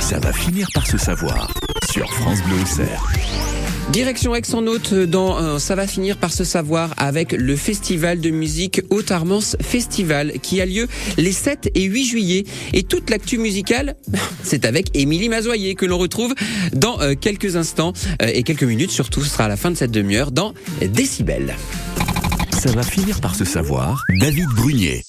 ça va finir par se savoir sur France Bleu Auxerre. Direction Aix-en-Haute dans euh, Ça va finir par se savoir avec le festival de musique Haute-Armance Festival qui a lieu les 7 et 8 juillet. Et toute l'actu musicale, c'est avec Émilie Mazoyer que l'on retrouve dans euh, quelques instants euh, et quelques minutes surtout. Ce sera à la fin de cette demi-heure dans Décibel. Ça va finir par se savoir. David Brunier.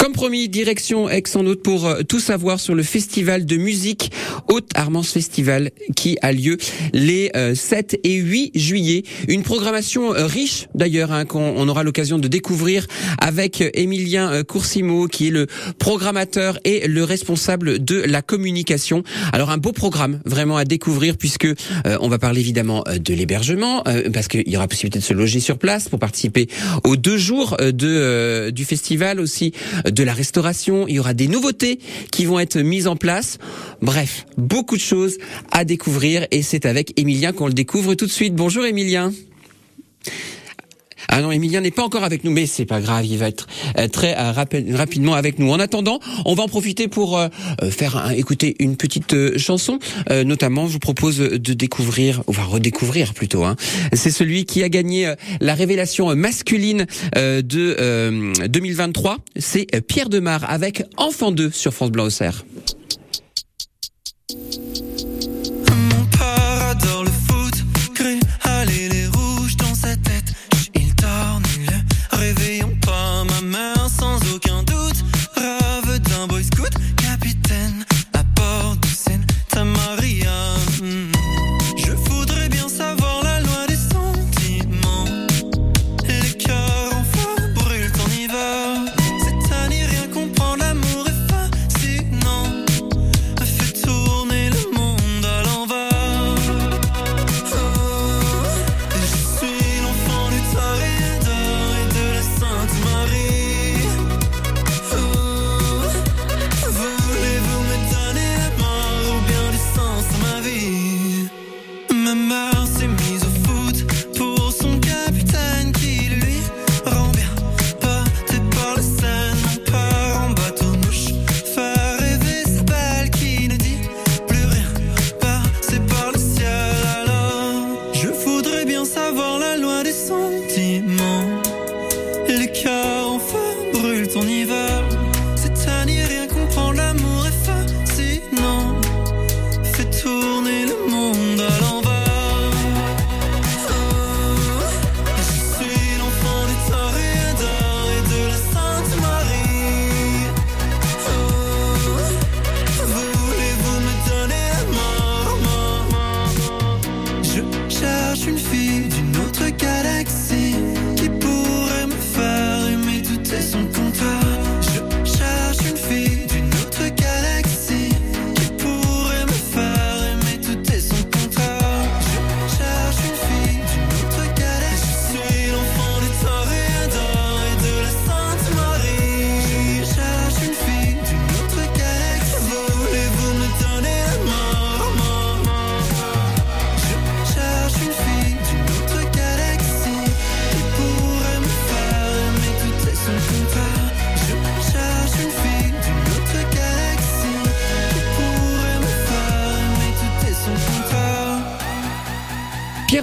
Comme promis, direction Aix-en-Haute pour euh, tout savoir sur le festival de musique Haute Armance Festival qui a lieu les 7 euh, et 8 juillet. Une programmation euh, riche d'ailleurs hein, qu'on aura l'occasion de découvrir avec Émilien Coursimo qui est le programmateur et le responsable de la communication. Alors un beau programme vraiment à découvrir puisque on va parler évidemment de l'hébergement parce qu'il y aura possibilité de se loger sur place pour participer aux deux jours de du festival aussi de la restauration, il y aura des nouveautés qui vont être mises en place. Bref, beaucoup de choses à découvrir et c'est avec Emilien qu'on le découvre tout de suite. Bonjour Emilien. Ah non, Emilien n'est pas encore avec nous, mais c'est pas grave, il va être euh, très euh, rapidement avec nous. En attendant, on va en profiter pour euh, faire écouter une petite chanson. notamment, je vous propose de découvrir, on va redécouvrir plutôt. Hein. C'est celui qui a gagné la révélation masculine de 2023. C'est Pierre Demar avec Enfant 2 sur France Blanc Auxerre.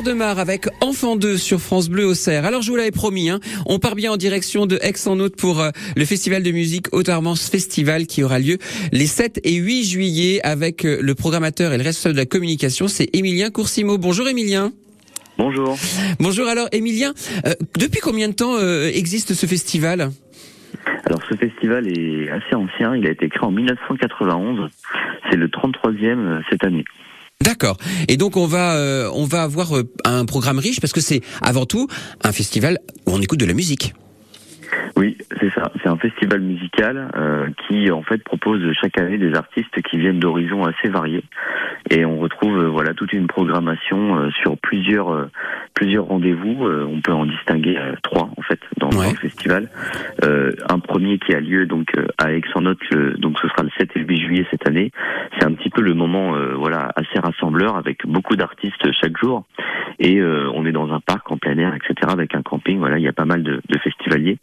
Demar avec Enfant 2 sur France Bleu au Cerf. Alors je vous l'avais promis, hein, on part bien en direction de Aix-en-Haute pour euh, le festival de musique Haute-Armance Festival qui aura lieu les 7 et 8 juillet avec euh, le programmateur et le responsable de la communication, c'est Émilien Coursimo. Bonjour Émilien. Bonjour. Bonjour alors Émilien, euh, depuis combien de temps existe ce festival? Alors ce festival est assez ancien, il a été créé en 1991, c'est le 33e cette année. D'accord. Et donc on va euh, on va avoir euh, un programme riche parce que c'est avant tout un festival où on écoute de la musique. Oui, c'est ça. C'est un festival musical euh, qui en fait propose chaque année des artistes qui viennent d'horizons assez variés et on retrouve euh, voilà toute une programmation euh, sur plusieurs euh, plusieurs rendez-vous. on peut en distinguer trois en fait dans, le festival. un premier qui a lieu donc à Aix-en-Othe, donc ce sera le 7 et le 8 juillet cette année. C'est un petit peu le moment voilà assez rassembleur avec beaucoup d'artistes chaque jour et on est dans un parc en plein air etc avec un camping. Voilà, il y a pas mal de, de festivaliers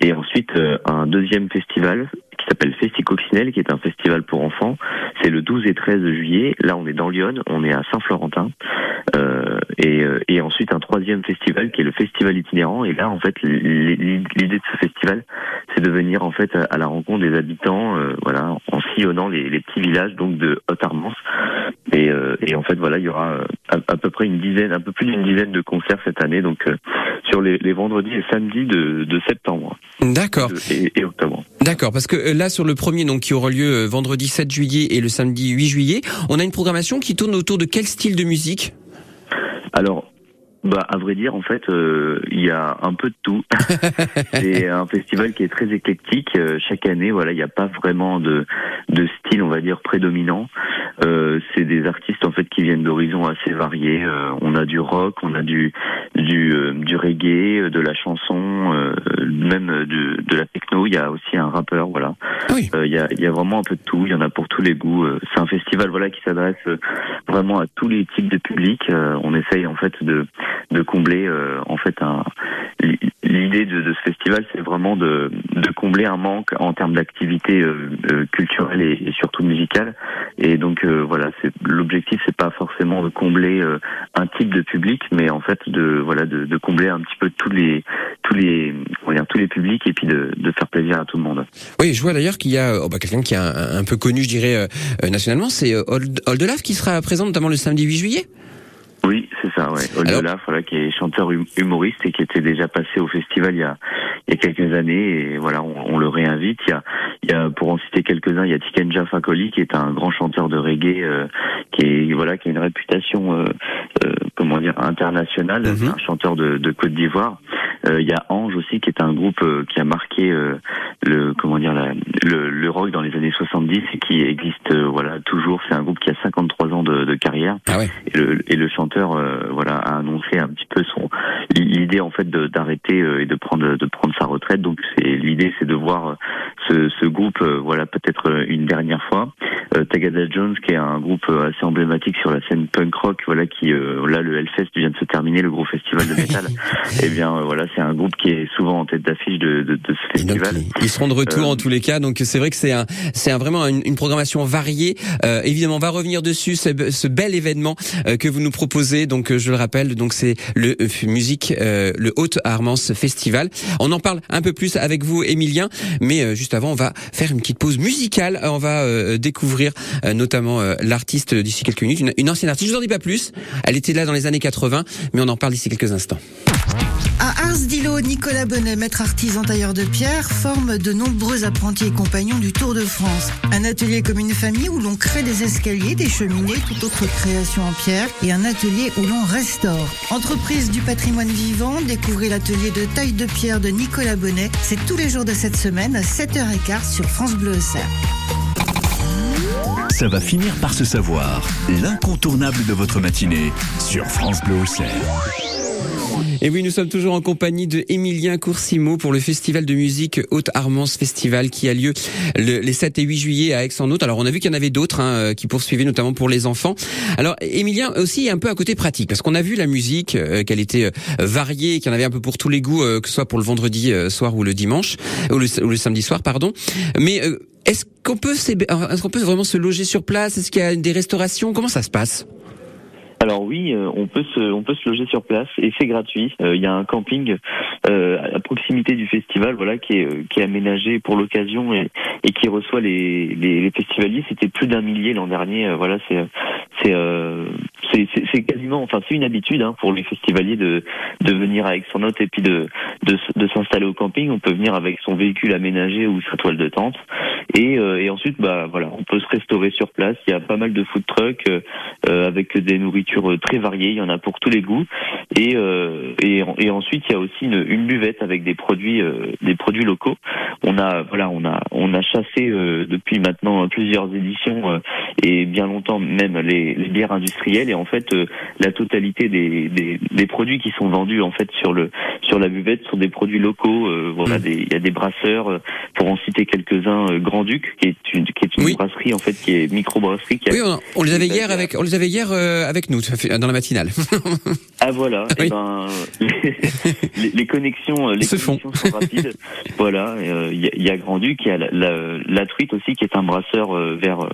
et ensuite un deuxième festival s'appelle Festicoccinelle, qui est un festival pour enfants. C'est le 12 et 13 juillet. Là, on est dans Lyon, on est à Saint-Florentin. Euh, et, euh, et, ensuite un troisième festival qui est le festival itinérant. Et là, en fait, l'idée de ce festival, c'est de venir en fait à la rencontre des habitants, euh, voilà, en sillonnant les, petits villages donc de Haute-Armance. Et, euh, et, en fait, voilà, il y aura à, à, peu près une dizaine, un peu plus d'une dizaine de concerts cette année, donc sur les, les, vendredis et samedis de, de septembre. D'accord. Et, et, octobre. D'accord, parce que là, sur le premier, donc qui aura lieu vendredi 7 juillet et le samedi 8 juillet, on a une programmation qui tourne autour de quel style de musique? Alors, bah, à vrai dire, en fait, euh, il y a un peu de tout. c'est un festival qui est très éclectique. Euh, chaque année, voilà, il n'y a pas vraiment de, de style, on va dire, prédominant. Euh, c'est des artistes en fait qui viennent d'horizons assez variés. Euh, on a du rock, on a du du, du reggae, de la chanson, même de, de la techno. Il y a aussi un rappeur, voilà. Oui. Il y a il y a vraiment un peu de tout. Il y en a pour tous les goûts. C'est un festival voilà qui s'adresse vraiment à tous les types de publics. on essaye en fait de de combler en fait un l'idée de, ce festival, c'est vraiment de, de, combler un manque en termes d'activité euh, culturelle et, et, surtout musicale. Et donc euh, voilà, c'est l'objectif, c'est pas forcément de combler euh, un type de public, mais en fait de voilà de, de combler un petit peu tous les tous les on dire, tous les publics et puis de, de, faire plaisir à tout le monde. Oui, je vois d'ailleurs qu'il y a oh, bah, quelqu'un qui est un, un, peu connu, je dirais nationalement, c'est Oldelaf qui sera présent notamment le samedi 8 juillet? Oui, c'est ça, ouais. Oldelaf, voilà, qui est chanteur humoriste et qui était déjà passé au festival il y a, il y a quelques années et voilà, on, on le réinvite. Il y a, il y a, pour en citer quelques-uns, il y a Tikenja Fakoli qui est un grand chanteur de reggae euh, qui est voilà, qui a une réputation, euh, euh, comment dire, internationale, mm -hmm. un chanteur de, de Côte d'Ivoire. Il y a Ange aussi qui est un groupe qui a marqué le comment dire la, le, le, rock dans les années 70 et qui existe voilà toujours. C'est un groupe qui a 53 ans de, de carrière ah ouais. et, le, et le chanteur voilà a annoncé un petit peu son l'idée en fait d'arrêter et de prendre de prendre sa retraite. Donc c'est l'idée c'est de voir ce, ce groupe voilà peut-être une dernière fois. Euh, Tagada Jones qui est un groupe assez emblématique sur la scène punk rock voilà qui euh, là le Hellfest vient de se terminer le gros festival de métal. et bien euh, voilà c'est un groupe qui est souvent en tête d'affiche de, de, de, ce festival. Donc, ils seront de retour en tous les cas donc c'est vrai que c'est un c'est un, vraiment une, une, programmation variée. évidemment on va revenir dessus ce, ce bel événement que vous nous proposez donc je le rappelle donc c'est le musique le Haute Armance Festival. On en parle un peu plus avec vous Émilien mais juste avant on va faire une petite pause musicale. On va découvrir euh, notamment euh, l'artiste d'ici quelques minutes, une, une, ancienne artiste. Je vous en dis pas plus. Elle était là dans les années 80, mais on en parle d'ici quelques instants. Ars d'Ilo, Nicolas Bonnet, maître artisan tailleur de pierre, forme de nombreux apprentis et compagnons du Tour de France. Un atelier comme une famille où l'on crée des escaliers, des cheminées, toute autre création en pierre et un atelier où l'on restaure. Entreprise du patrimoine vivant, découvrez l'atelier de taille de pierre de Nicolas Bonnet. C'est tous les jours de cette semaine à 7h15 sur France Bleu Auxerre. Ça va finir par se savoir. L'incontournable de votre matinée sur France Bleu Auxerre. Et oui, nous sommes toujours en compagnie de Émilien Coursimo pour le festival de musique Haute-Armance Festival qui a lieu le, les 7 et 8 juillet à Aix-en-Othe. Alors, on a vu qu'il y en avait d'autres hein, qui poursuivaient, notamment pour les enfants. Alors, Émilien aussi un peu à côté pratique, parce qu'on a vu la musique, euh, qu'elle était euh, variée, qu'il y en avait un peu pour tous les goûts, euh, que ce soit pour le vendredi soir ou le dimanche, ou le, samedi soir, pardon. Mais est-ce qu'on peut vraiment se loger sur place? Est-ce qu'il y a des restaurations? Comment ça se passe? Alors oui, euh, on peut se on peut se loger sur place et c'est gratuit. Euh, il y a un camping euh, à proximité du festival, voilà, qui est qui est aménagé pour l'occasion et, qui reçoit les les, festivaliers. C'était plus d'un millier l'an dernier. voilà, c'est c'est c'est quasiment, enfin c'est une habitude hein, pour les festivaliers de de venir avec son hôte et puis de de, s'installer au camping. On peut venir avec son véhicule aménagé ou sa toile de tente et et ensuite bah voilà, on peut se restaurer sur place. Il y a pas mal de food trucks avec des nourritures très variées, il y en a pour tous les goûts. Et, euh, et, et, ensuite, il y a aussi une, buvette avec des produits, euh, des produits locaux. On a, voilà, on a, on a chassé euh, depuis maintenant plusieurs éditions et bien longtemps même les, bières industrielles. En fait la totalité des, des, des, produits qui sont vendus en fait sur le sur la buvette sont des produits locaux. voilà, mm. il y a des brasseurs, pour en citer quelques-uns, Grand Duc, qui est une qui est une brasserie en fait qui est micro brasserie. Qui oui, on, les avait hier avec on les avait hier avec nous dans la matinale. ah voilà. Et eh ben, les, les, connexions les Se connexions font. sont rapides. voilà, il y, y, a Grand Duc, il y a la, la, la, truite aussi qui est un brasseur vers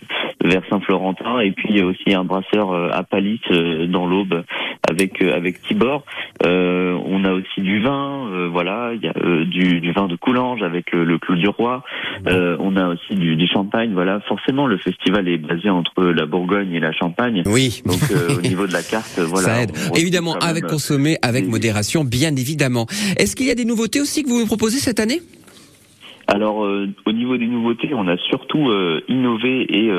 vers Saint-Florentin et puis aussi un brasseur à Palis dans l'Aube avec avec Tibor. on a aussi du vin, voilà, il y a du, du, vin de Coulanges avec le Clos du Roi. on a aussi du, du, champagne. Voilà, forcément le festival est basé entre la Bourgogne et la Champagne. Oui. Donc au niveau de la carte, voilà. Ça aide. Évidemment, avec consommer avec modération, bien évidemment. Est-ce qu'il y a des nouveautés aussi que vous nous proposez cette année? Alors au niveau des nouveautés, on a surtout innové et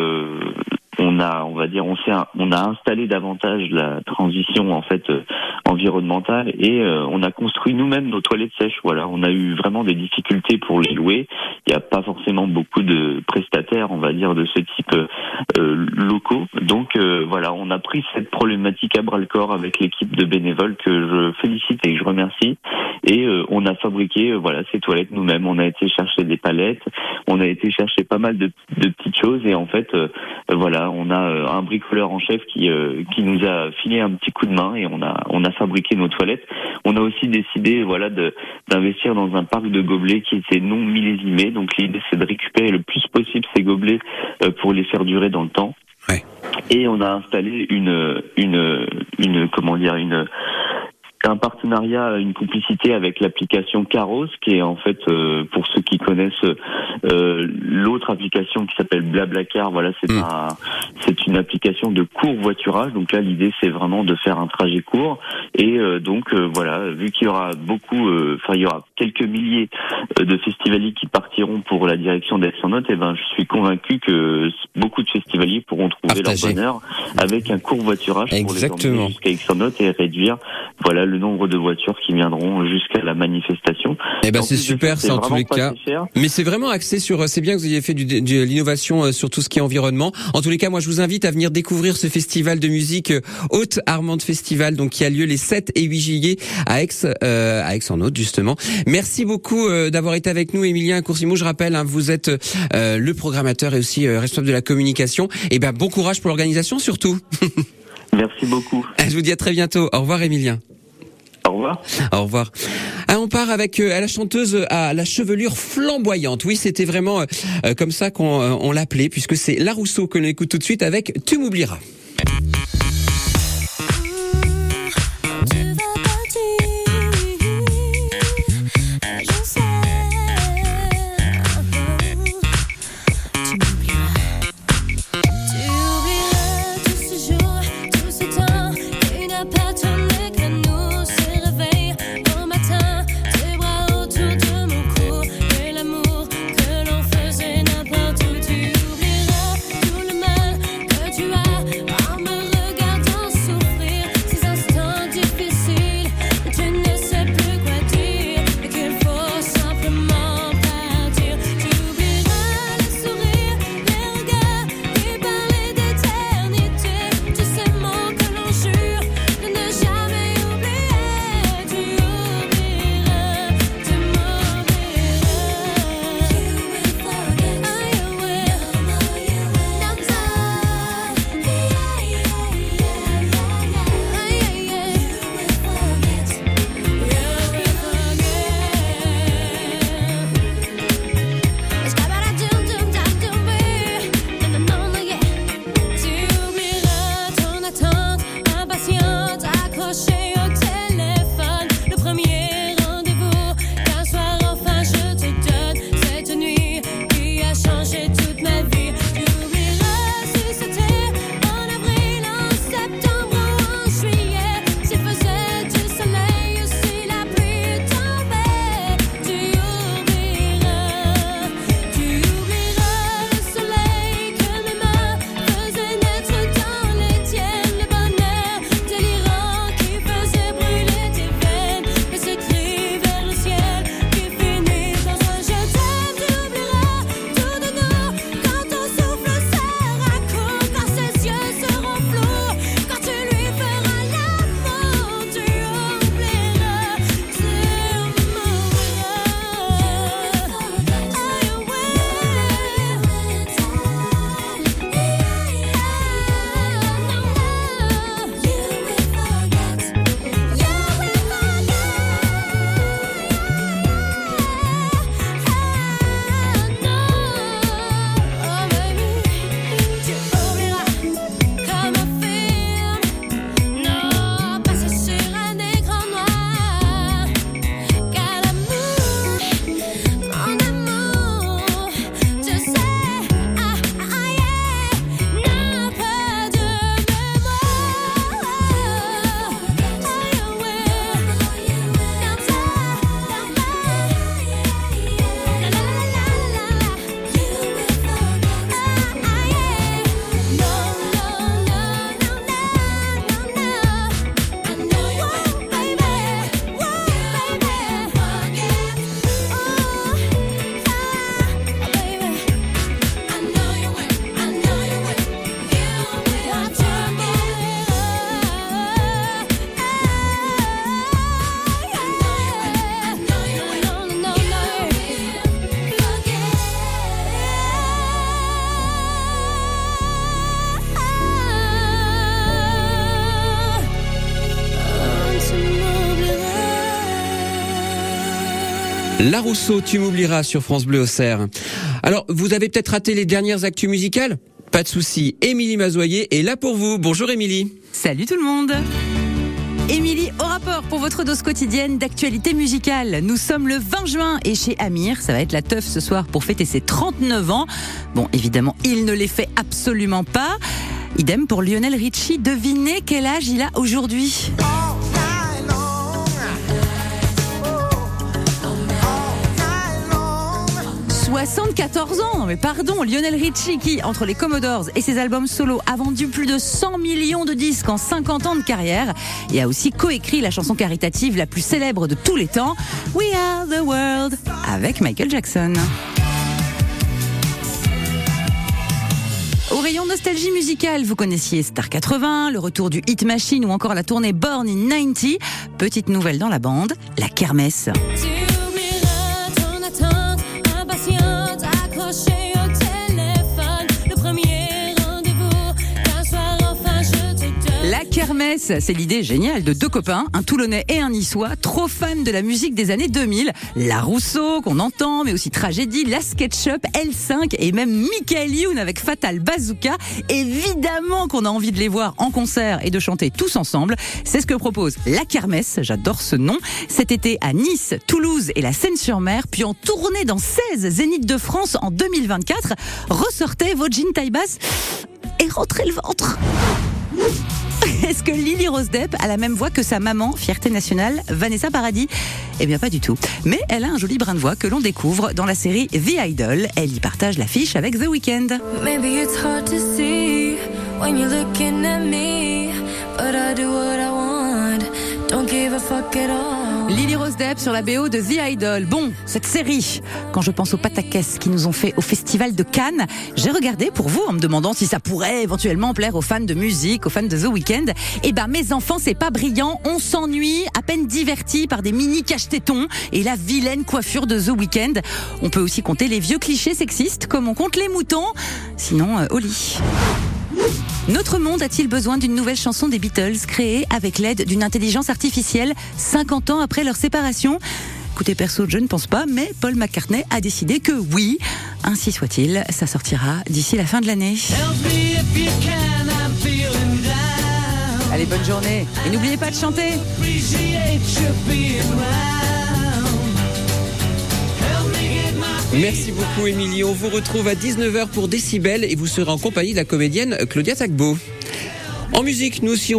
on a, on va dire, on s'est, on a installé davantage la transition en fait euh, environnementale et euh, on a construit nous-mêmes nos toilettes sèches. Voilà, on a eu vraiment des difficultés pour les louer. Il n'y a pas forcément beaucoup de prestataires, on va dire, de ce type euh, locaux. Donc voilà, on a pris cette problématique à bras le corps avec l'équipe de bénévoles que je félicite et que je remercie. Et on a fabriqué voilà ces toilettes nous-mêmes. On a été chercher des palettes, on a été chercher pas mal de, petites choses et en fait voilà on a euh, un bricoleur en chef qui euh, qui nous a filé un petit coup de main et on a on a fabriqué nos toilettes. On a aussi décidé voilà d'investir dans un parc de gobelets qui était non millésimé. Donc l'idée c'est de récupérer le plus possible ces gobelets euh, pour les faire durer dans le temps. Et on a installé une une une comment dire une un partenariat, une complicité avec l'application Caros, qui est en fait, euh, pour ceux qui connaissent euh, l'autre application qui s'appelle Blablacar, voilà, c'est hmm. un, c'est une application de court voiturage. Donc là, l'idée, c'est vraiment de faire un trajet court. Et euh, donc voilà, vu qu'il y aura beaucoup, enfin il y aura quelques milliers de festivaliers qui partiront pour la direction d'Aix-en-Note, et eh ben je suis convaincu que beaucoup de festivaliers pourront trouver leur bonheur avec un court voiturage pour les emmener jusqu'à Aix-en-Note et réduire voilà le nombre de voitures qui viendront jusqu'à la manifestation. Eh ben c'est super, c'est en tous les cas. Mais c'est vraiment axé sur. C'est bien que vous ayez fait du, de l'innovation euh, sur tout ce qui est environnement. En tous les cas, moi je vous invite à venir découvrir ce festival de musique euh, Haute Armande Festival, donc qui a lieu les 7 et 8 juillet à Aix, euh, à Aix en Haute justement. Merci beaucoup euh, d'avoir été avec nous, Emilien Coursimo. Je rappelle, hein, vous êtes le programmateur et aussi responsable de la communication. Et eh ben bon courage pour l'organisation surtout. Merci beaucoup. Je vous dis à très bientôt. Au revoir, Emilien. Au revoir. Au revoir. Ah, on part avec euh, la chanteuse à la chevelure flamboyante. Oui, c'était vraiment euh, comme ça qu'on euh, on l'appelait, puisque c'est La Rousseau que l'on écoute tout de suite avec Tu m'oublieras. La Rousseau, tu m'oublieras sur France Bleu Auxerre. Alors, vous avez peut-être raté les dernières actus musicales? Pas de souci, Émilie Mazoyer est là pour vous. Bonjour Émilie. Salut tout le monde Émilie, au rapport pour votre dose quotidienne d'actualité musicale. Nous sommes le 20 juin et chez Amir, ça va être la teuf ce soir pour fêter ses 39 ans. Bon, évidemment, il ne les fait absolument pas. Idem pour Lionel Richie. Devinez quel âge il a aujourd'hui? 74 ans, mais pardon, Lionel Richie qui, entre les Commodores et ses albums solo, a vendu plus de 100 millions de disques en 50 ans de carrière et a aussi coécrit la chanson caritative la plus célèbre de tous les temps, We Are the World, avec Michael Jackson. Au rayon nostalgie musicale, vous connaissiez Star 80, le retour du Hit Machine ou encore la tournée Born in 90. Petite nouvelle dans la bande, la kermesse. La kermesse, c'est l'idée géniale de deux copains, un Toulonnais et un Niçois, trop fans de la musique des années 2000. La Rousseau, qu'on entend, mais aussi Tragédie, La SketchUp, L5 et même Michael Youn avec Fatal Bazooka. Évidemment qu'on a envie de les voir en concert et de chanter tous ensemble. C'est ce que propose La Kermesse, j'adore ce nom, cet été à Nice, Toulouse et la Seine-sur-Mer, puis en tournée dans 16 Zéniths de France en 2024. Ressortez vos jeans taille basse et rentrez le ventre. Est-ce que Lily Rose Depp a la même voix que sa maman, fierté nationale, Vanessa Paradis? Eh bien pas du tout. Mais elle a un joli brin de voix que l'on découvre dans la série The Idol. Elle y partage l'affiche avec The Weeknd. Maybe it's hard to see when you're looking at me, but I do what I want. Don't give a fuck at all. Lily Rose Depp sur la BO de The Idol. Bon, cette série, quand je pense aux pataquès qui nous ont fait au festival de Cannes, j'ai regardé pour vous en me demandant si ça pourrait éventuellement plaire aux fans de musique, aux fans de The Weeknd. Eh ben, mes enfants, c'est pas brillant. On s'ennuie, à peine divertis par des mini cache-tétons et la vilaine coiffure de The Weeknd. On peut aussi compter les vieux clichés sexistes comme on compte les moutons. Sinon, euh, au lit. Notre monde a-t-il besoin d'une nouvelle chanson des Beatles créée avec l'aide d'une intelligence artificielle 50 ans après leur séparation? Écoutez, perso, je ne pense pas, mais Paul McCartney a décidé que oui. Ainsi soit-il, ça sortira d'ici la fin de l'année. Allez, bonne journée. Et n'oubliez pas de chanter. Merci beaucoup Émilie. On vous retrouve à 19h pour Décibel et vous serez en compagnie de la comédienne Claudia Tagbo. En musique, nous aussi